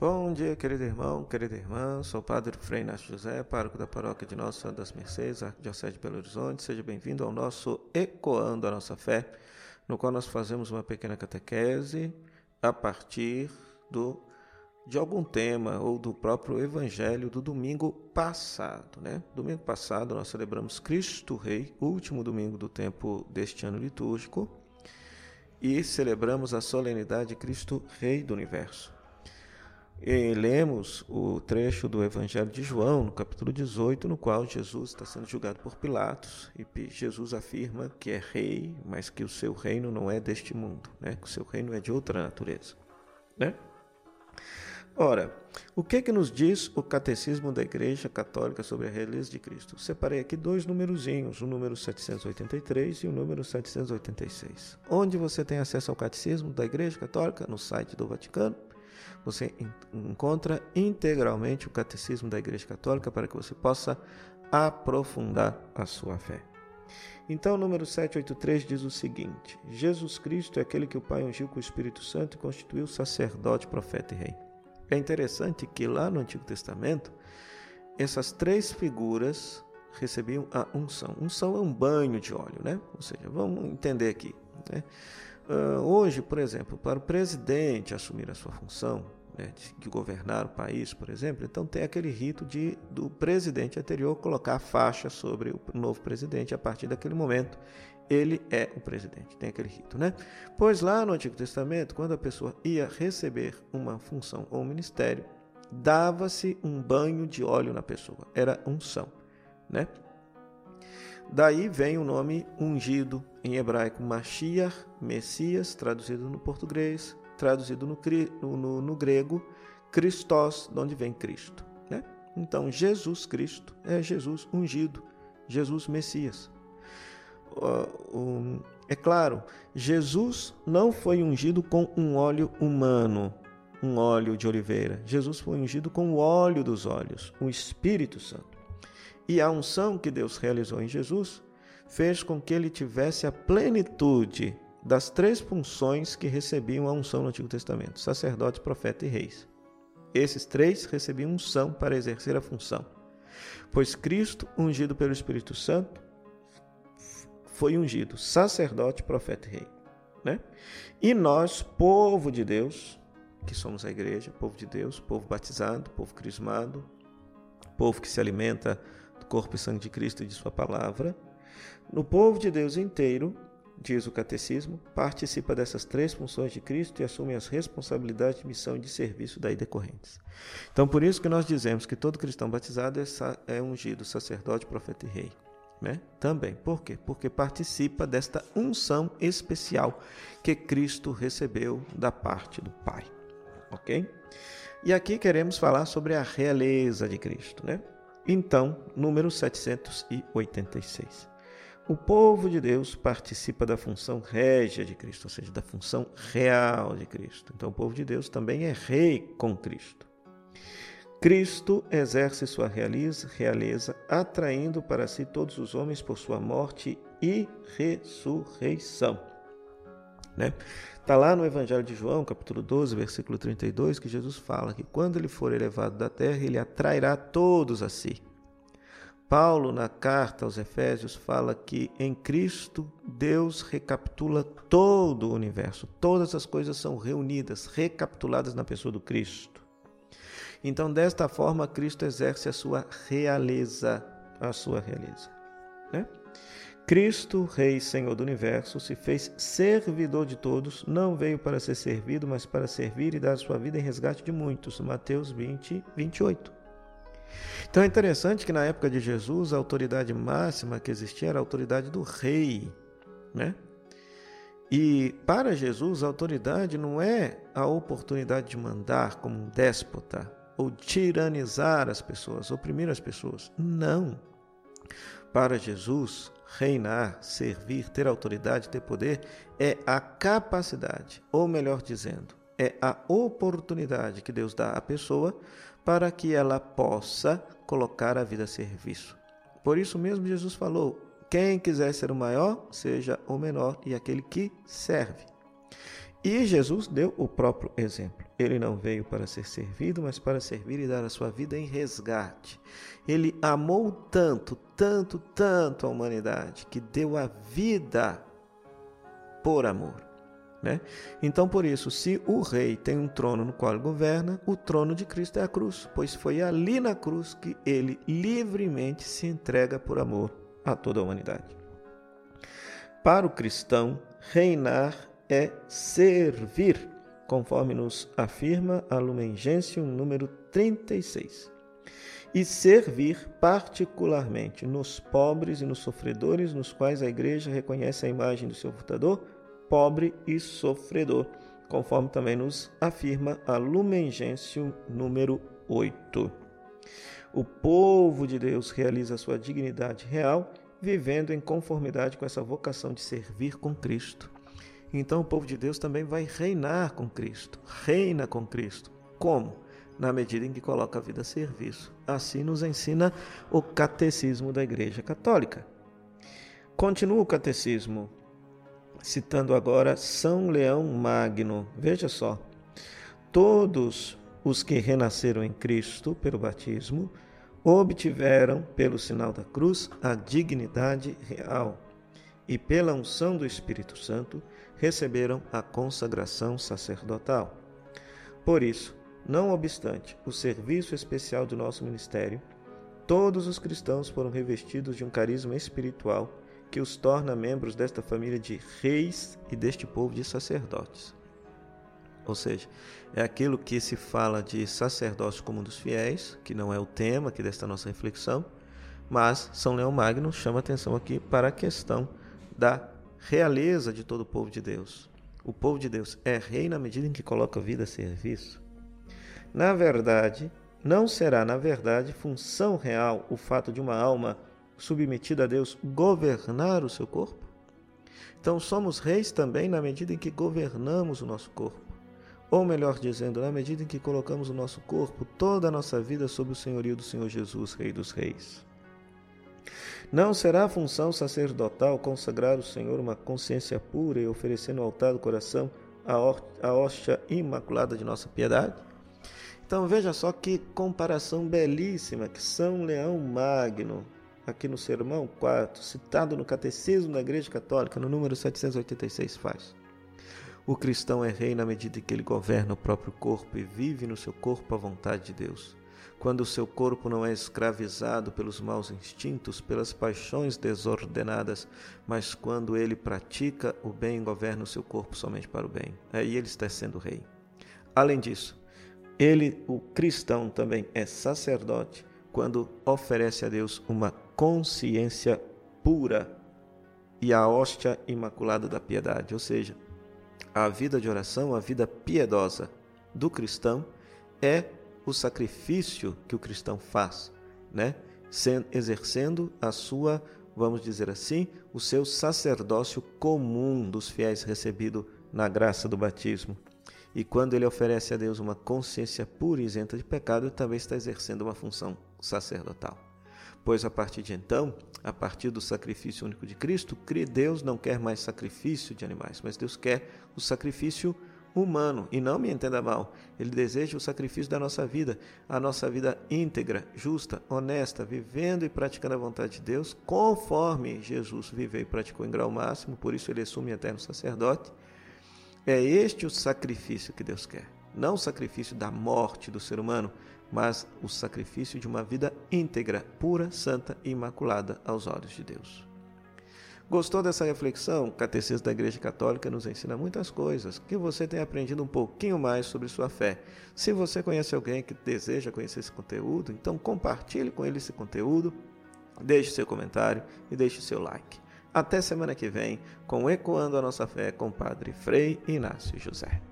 Bom dia, querido irmão, querida irmã. Sou o Padre Frei Inácio José, pároco da paróquia de Nossa Senhora das Mercês, Arquidiocese de Belo Horizonte. Seja bem-vindo ao nosso Ecoando a Nossa Fé, no qual nós fazemos uma pequena catequese a partir do de algum tema ou do próprio evangelho do domingo passado, né? Domingo passado nós celebramos Cristo Rei, último domingo do tempo deste ano litúrgico, e celebramos a solenidade de Cristo Rei do universo. E lemos o trecho do Evangelho de João, no capítulo 18, no qual Jesus está sendo julgado por Pilatos e Jesus afirma que é rei, mas que o seu reino não é deste mundo, né? que o seu reino é de outra natureza. Né? Ora, o que que nos diz o Catecismo da Igreja Católica sobre a realeza de Cristo? Separei aqui dois numerozinhos, o número 783 e o número 786. Onde você tem acesso ao Catecismo da Igreja Católica? No site do Vaticano. Você encontra integralmente o Catecismo da Igreja Católica para que você possa aprofundar a sua fé. Então, o número 783 diz o seguinte: Jesus Cristo é aquele que o Pai ungiu com o Espírito Santo e constituiu sacerdote, profeta e rei. É interessante que lá no Antigo Testamento, essas três figuras recebiam a unção. Unção é um banho de óleo, né? Ou seja, vamos entender aqui. Né? Uh, hoje, por exemplo, para o presidente assumir a sua função, né, de governar o país, por exemplo, então tem aquele rito de do presidente anterior colocar a faixa sobre o novo presidente a partir daquele momento ele é o presidente. Tem aquele rito, né? Pois lá no Antigo Testamento, quando a pessoa ia receber uma função ou um ministério, dava-se um banho de óleo na pessoa. Era unção, né? Daí vem o nome ungido em hebraico Mashiach, Messias, traduzido no português, traduzido no, no, no grego, Christos, de onde vem Cristo. Né? Então, Jesus Cristo é Jesus ungido, Jesus Messias é claro, Jesus não foi ungido com um óleo humano, um óleo de oliveira. Jesus foi ungido com o óleo dos olhos, o Espírito Santo. E a unção que Deus realizou em Jesus fez com que ele tivesse a plenitude das três funções que recebiam a unção no Antigo Testamento: sacerdote, profeta e reis. Esses três recebiam unção para exercer a função. Pois Cristo, ungido pelo Espírito Santo, foi ungido sacerdote, profeta e rei. Né? E nós, povo de Deus, que somos a igreja, povo de Deus, povo batizado, povo crismado, povo que se alimenta do corpo e sangue de Cristo e de Sua palavra, no povo de Deus inteiro, diz o catecismo, participa dessas três funções de Cristo e assume as responsabilidades de missão e de serviço daí decorrentes. Então, por isso que nós dizemos que todo cristão batizado é, é ungido sacerdote, profeta e rei. Né? Também. Por quê? Porque participa desta unção especial que Cristo recebeu da parte do Pai. Ok? E aqui queremos falar sobre a realeza de Cristo. Né? Então, número 786. O povo de Deus participa da função régia de Cristo, ou seja, da função real de Cristo. Então, o povo de Deus também é rei com Cristo. Cristo exerce sua realeza, atraindo para si todos os homens por sua morte e ressurreição. Né? Está lá no Evangelho de João, capítulo 12, versículo 32, que Jesus fala que quando ele for elevado da terra, ele atrairá todos a si. Paulo, na carta aos Efésios, fala que em Cristo Deus recapitula todo o universo, todas as coisas são reunidas, recapituladas na pessoa do Cristo. Então, desta forma, Cristo exerce a sua realeza, a sua realeza. Né? Cristo, Rei Senhor do universo, se fez servidor de todos, não veio para ser servido, mas para servir e dar sua vida em resgate de muitos. Mateus 20, 28. Então é interessante que na época de Jesus a autoridade máxima que existia era a autoridade do rei, né? E para Jesus a autoridade não é a oportunidade de mandar como um déspota, ou tiranizar as pessoas, oprimir as pessoas. Não. Para Jesus, reinar, servir, ter autoridade, ter poder é a capacidade, ou melhor dizendo, é a oportunidade que Deus dá à pessoa para que ela possa colocar a vida a serviço. Por isso mesmo Jesus falou: quem quiser ser o maior, seja o menor e aquele que serve. E Jesus deu o próprio exemplo. Ele não veio para ser servido, mas para servir e dar a sua vida em resgate. Ele amou tanto, tanto, tanto a humanidade que deu a vida por amor. Né? Então, por isso, se o rei tem um trono no qual governa, o trono de Cristo é a cruz, pois foi ali na cruz que ele livremente se entrega por amor a toda a humanidade. Para o cristão, reinar é servir, conforme nos afirma a Lumen Gentium número 36. E servir particularmente nos pobres e nos sofredores, nos quais a igreja reconhece a imagem do seu votador, pobre e sofredor, conforme também nos afirma a Lumen Gentium número 8. O povo de Deus realiza sua dignidade real vivendo em conformidade com essa vocação de servir com Cristo. Então o povo de Deus também vai reinar com Cristo, reina com Cristo. Como? Na medida em que coloca a vida a serviço. Assim nos ensina o catecismo da Igreja Católica. Continua o catecismo citando agora São Leão Magno. Veja só. Todos os que renasceram em Cristo pelo batismo obtiveram, pelo sinal da cruz, a dignidade real e, pela unção do Espírito Santo, receberam a consagração sacerdotal. Por isso, não obstante o serviço especial do nosso ministério, todos os cristãos foram revestidos de um carisma espiritual que os torna membros desta família de reis e deste povo de sacerdotes. Ou seja, é aquilo que se fala de sacerdócio comum dos fiéis, que não é o tema aqui desta nossa reflexão, mas São Leão Magno chama atenção aqui para a questão da realeza de todo o povo de Deus. O povo de Deus é rei na medida em que coloca a vida a serviço. Na verdade, não será, na verdade, função real o fato de uma alma submetida a Deus governar o seu corpo? Então somos reis também na medida em que governamos o nosso corpo. Ou melhor dizendo, na medida em que colocamos o nosso corpo, toda a nossa vida sob o senhorio do Senhor Jesus, Rei dos Reis. Não será função sacerdotal consagrar o Senhor uma consciência pura e oferecer no altar do coração a hóstia imaculada de nossa piedade? Então veja só que comparação belíssima que São Leão Magno, aqui no Sermão 4, citado no Catecismo da Igreja Católica, no número 786, faz. O cristão é rei na medida em que ele governa o próprio corpo e vive no seu corpo a vontade de Deus. Quando o seu corpo não é escravizado pelos maus instintos, pelas paixões desordenadas, mas quando ele pratica o bem e governa o seu corpo somente para o bem. Aí ele está sendo rei. Além disso, ele, o cristão, também é sacerdote quando oferece a Deus uma consciência pura e a hóstia imaculada da piedade, ou seja, a vida de oração, a vida piedosa do cristão é o sacrifício que o cristão faz, né? exercendo a sua, vamos dizer assim, o seu sacerdócio comum dos fiéis recebido na graça do batismo. E quando ele oferece a Deus uma consciência pura e isenta de pecado, também está exercendo uma função sacerdotal. Pois a partir de então, a partir do sacrifício único de Cristo, Deus não quer mais sacrifício de animais, mas Deus quer o sacrifício. E não me entenda mal, Ele deseja o sacrifício da nossa vida, a nossa vida íntegra, justa, honesta, vivendo e praticando a vontade de Deus, conforme Jesus viveu e praticou em grau máximo, por isso Ele assume eterno sacerdote. É este o sacrifício que Deus quer, não o sacrifício da morte do ser humano, mas o sacrifício de uma vida íntegra, pura, santa e imaculada aos olhos de Deus. Gostou dessa reflexão? O Catecismo da Igreja Católica nos ensina muitas coisas, que você tenha aprendido um pouquinho mais sobre sua fé. Se você conhece alguém que deseja conhecer esse conteúdo, então compartilhe com ele esse conteúdo, deixe seu comentário e deixe seu like. Até semana que vem, com Ecoando a Nossa Fé com Padre Frei Inácio José.